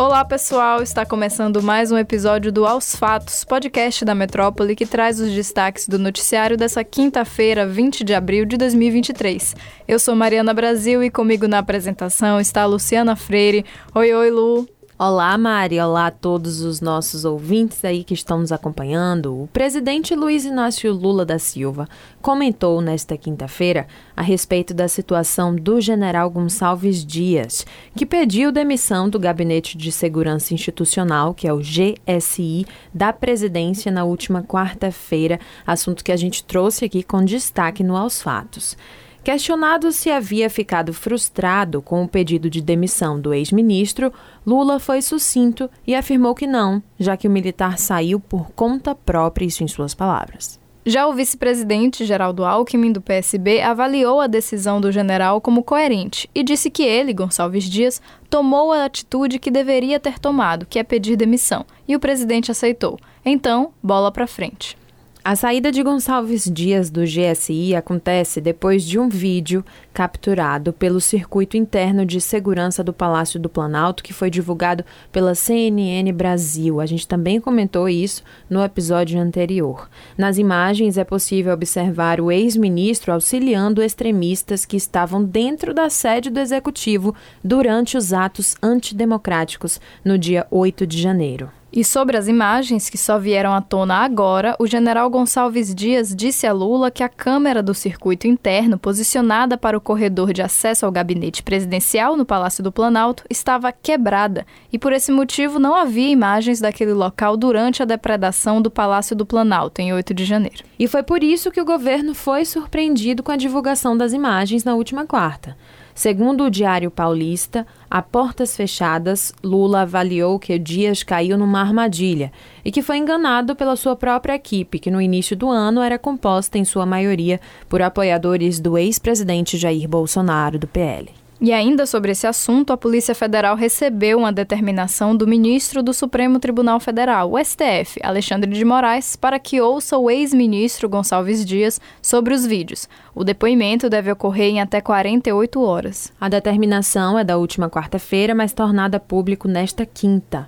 Olá, pessoal! Está começando mais um episódio do Aos Fatos, podcast da Metrópole que traz os destaques do noticiário dessa quinta-feira, 20 de abril de 2023. Eu sou Mariana Brasil e comigo na apresentação está Luciana Freire. Oi, oi, Lu! Olá, Mari. Olá a todos os nossos ouvintes aí que estão nos acompanhando. O presidente Luiz Inácio Lula da Silva comentou nesta quinta-feira a respeito da situação do general Gonçalves Dias, que pediu demissão do Gabinete de Segurança Institucional, que é o GSI, da presidência na última quarta-feira, assunto que a gente trouxe aqui com destaque no Aos Fatos. Questionado se havia ficado frustrado com o pedido de demissão do ex-ministro, Lula foi sucinto e afirmou que não, já que o militar saiu por conta própria, isso em suas palavras. Já o vice-presidente Geraldo Alckmin, do PSB, avaliou a decisão do general como coerente e disse que ele, Gonçalves Dias, tomou a atitude que deveria ter tomado, que é pedir demissão, e o presidente aceitou. Então, bola para frente. A saída de Gonçalves Dias do GSI acontece depois de um vídeo capturado pelo circuito interno de segurança do Palácio do Planalto, que foi divulgado pela CNN Brasil. A gente também comentou isso no episódio anterior. Nas imagens é possível observar o ex-ministro auxiliando extremistas que estavam dentro da sede do executivo durante os atos antidemocráticos no dia 8 de janeiro. E sobre as imagens que só vieram à tona agora, o general Gonçalves Dias disse a Lula que a câmera do circuito interno, posicionada para o corredor de acesso ao gabinete presidencial no Palácio do Planalto, estava quebrada e por esse motivo não havia imagens daquele local durante a depredação do Palácio do Planalto, em 8 de janeiro. E foi por isso que o governo foi surpreendido com a divulgação das imagens na última quarta. Segundo o Diário Paulista, a portas fechadas, Lula avaliou que Dias caiu numa armadilha e que foi enganado pela sua própria equipe, que no início do ano era composta em sua maioria por apoiadores do ex-presidente Jair Bolsonaro do PL. E ainda sobre esse assunto, a Polícia Federal recebeu uma determinação do ministro do Supremo Tribunal Federal, o STF, Alexandre de Moraes, para que ouça o ex-ministro Gonçalves Dias sobre os vídeos. O depoimento deve ocorrer em até 48 horas. A determinação é da última quarta-feira, mas tornada público nesta quinta.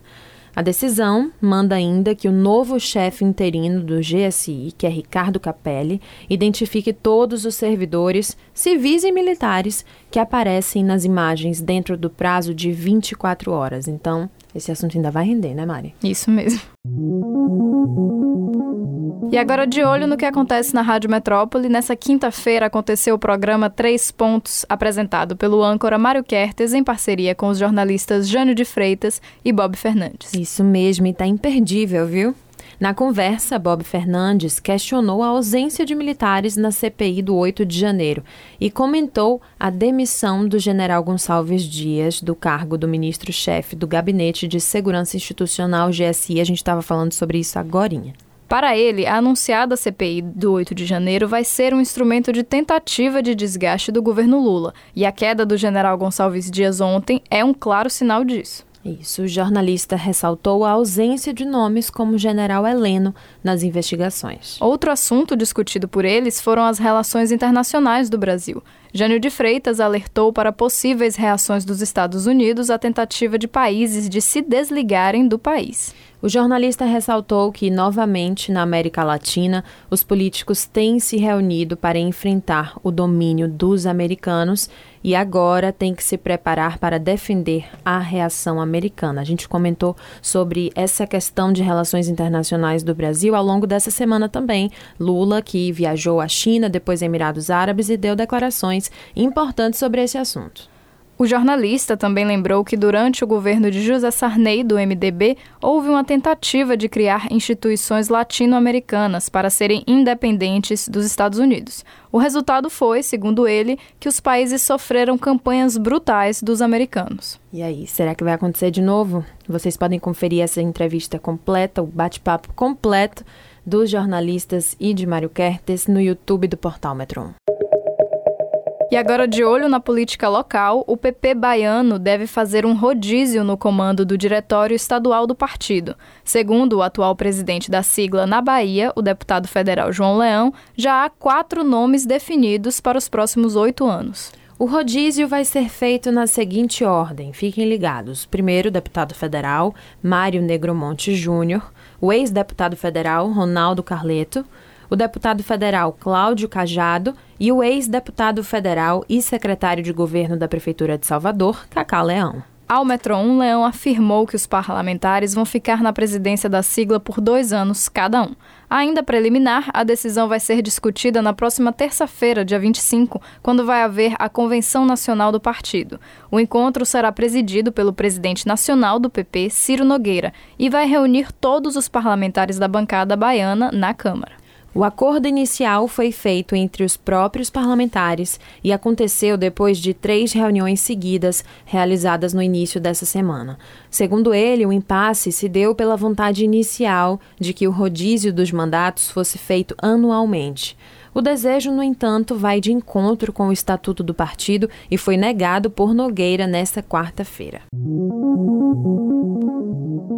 A decisão manda ainda que o novo chefe interino do GSI, que é Ricardo Capelli, identifique todos os servidores, civis e militares, que aparecem nas imagens dentro do prazo de 24 horas. Então, esse assunto ainda vai render, né, Mari? Isso mesmo. E agora de olho no que acontece na Rádio Metrópole, nessa quinta-feira aconteceu o programa Três Pontos, apresentado pelo âncora Mário Kertes em parceria com os jornalistas Jânio de Freitas e Bob Fernandes. Isso mesmo, e tá imperdível, viu? Na conversa, Bob Fernandes questionou a ausência de militares na CPI do 8 de janeiro e comentou a demissão do general Gonçalves Dias do cargo do ministro-chefe do Gabinete de Segurança Institucional GSI. A gente estava falando sobre isso agora. Para ele, a anunciada CPI do 8 de janeiro vai ser um instrumento de tentativa de desgaste do governo Lula, e a queda do general Gonçalves Dias ontem é um claro sinal disso. Isso, o jornalista ressaltou a ausência de nomes como General Heleno nas investigações. Outro assunto discutido por eles foram as relações internacionais do Brasil. Jânio de Freitas alertou para possíveis reações dos Estados Unidos à tentativa de países de se desligarem do país. O jornalista ressaltou que, novamente, na América Latina, os políticos têm se reunido para enfrentar o domínio dos americanos e agora têm que se preparar para defender a reação americana. A gente comentou sobre essa questão de relações internacionais do Brasil ao longo dessa semana também. Lula, que viajou à China, depois Emirados Árabes e deu declarações importantes sobre esse assunto. O jornalista também lembrou que durante o governo de José Sarney, do MDB, houve uma tentativa de criar instituições latino-americanas para serem independentes dos Estados Unidos. O resultado foi, segundo ele, que os países sofreram campanhas brutais dos americanos. E aí, será que vai acontecer de novo? Vocês podem conferir essa entrevista completa, o bate-papo completo dos jornalistas e de Mário Kertes no YouTube do Portal Metron. E agora, de olho na política local, o PP baiano deve fazer um rodízio no comando do Diretório Estadual do partido. Segundo o atual presidente da sigla na Bahia, o deputado federal João Leão, já há quatro nomes definidos para os próximos oito anos. O rodízio vai ser feito na seguinte ordem, fiquem ligados. Primeiro, o deputado federal Mário Negromonte Júnior, o ex-deputado federal Ronaldo Carleto, o deputado federal Cláudio Cajado e o ex-deputado federal e secretário de governo da Prefeitura de Salvador, Cacá Leão. Ao Metro 1, Leão afirmou que os parlamentares vão ficar na presidência da sigla por dois anos cada um. Ainda preliminar, a decisão vai ser discutida na próxima terça-feira, dia 25, quando vai haver a Convenção Nacional do Partido. O encontro será presidido pelo presidente nacional do PP, Ciro Nogueira, e vai reunir todos os parlamentares da bancada baiana na Câmara. O acordo inicial foi feito entre os próprios parlamentares e aconteceu depois de três reuniões seguidas realizadas no início dessa semana. Segundo ele, o impasse se deu pela vontade inicial de que o rodízio dos mandatos fosse feito anualmente. O desejo, no entanto, vai de encontro com o estatuto do partido e foi negado por Nogueira nesta quarta-feira.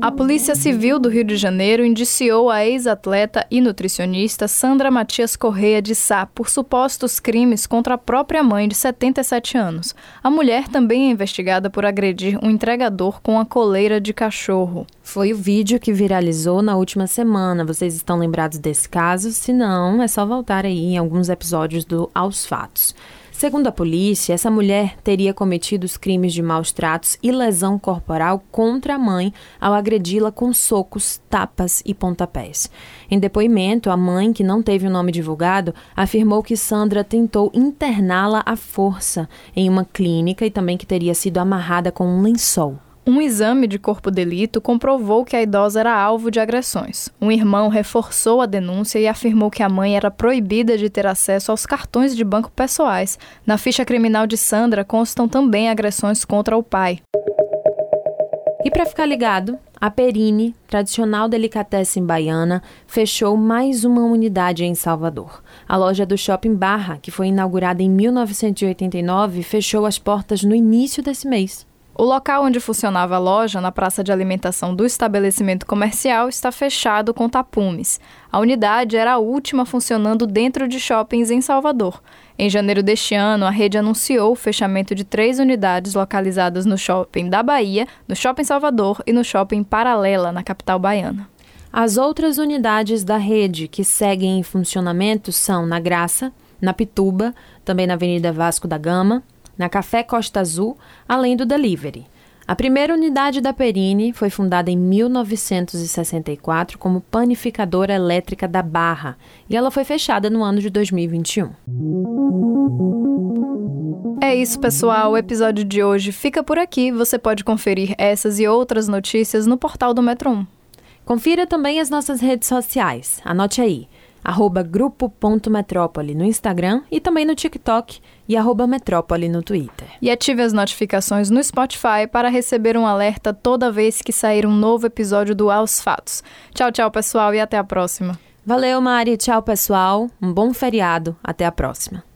A Polícia Civil do Rio de Janeiro indiciou a ex-atleta e nutricionista Sandra Matias Correia de Sá por supostos crimes contra a própria mãe de 77 anos. A mulher também é investigada por agredir um entregador com a coleira de cachorro. Foi o vídeo que viralizou na última semana. Vocês estão lembrados desse caso? Se não, é só voltar aí em alguns episódios do Aos Fatos. Segundo a polícia, essa mulher teria cometido os crimes de maus tratos e lesão corporal contra a mãe ao agredi-la com socos, tapas e pontapés. Em depoimento, a mãe, que não teve o nome divulgado, afirmou que Sandra tentou interná-la à força em uma clínica e também que teria sido amarrada com um lençol. Um exame de corpo delito comprovou que a idosa era alvo de agressões. Um irmão reforçou a denúncia e afirmou que a mãe era proibida de ter acesso aos cartões de banco pessoais. Na ficha criminal de Sandra constam também agressões contra o pai. E para ficar ligado, a Perini, tradicional delicatessen baiana, fechou mais uma unidade em Salvador. A loja do Shopping Barra, que foi inaugurada em 1989, fechou as portas no início desse mês. O local onde funcionava a loja, na praça de alimentação do estabelecimento comercial, está fechado com tapumes. A unidade era a última funcionando dentro de shoppings em Salvador. Em janeiro deste ano, a rede anunciou o fechamento de três unidades localizadas no Shopping da Bahia, no Shopping Salvador e no Shopping Paralela, na capital baiana. As outras unidades da rede que seguem em funcionamento são na Graça, na Pituba, também na Avenida Vasco da Gama, na Café Costa Azul, além do delivery. A primeira unidade da Perini foi fundada em 1964 como panificadora elétrica da Barra e ela foi fechada no ano de 2021. É isso, pessoal. O episódio de hoje fica por aqui. Você pode conferir essas e outras notícias no portal do Metro 1. Confira também as nossas redes sociais. Anote aí arroba grupo.metrópole no Instagram e também no TikTok e arroba metrópole no Twitter. E ative as notificações no Spotify para receber um alerta toda vez que sair um novo episódio do Aos Fatos. Tchau, tchau, pessoal, e até a próxima. Valeu, Mari. Tchau, pessoal. Um bom feriado. Até a próxima.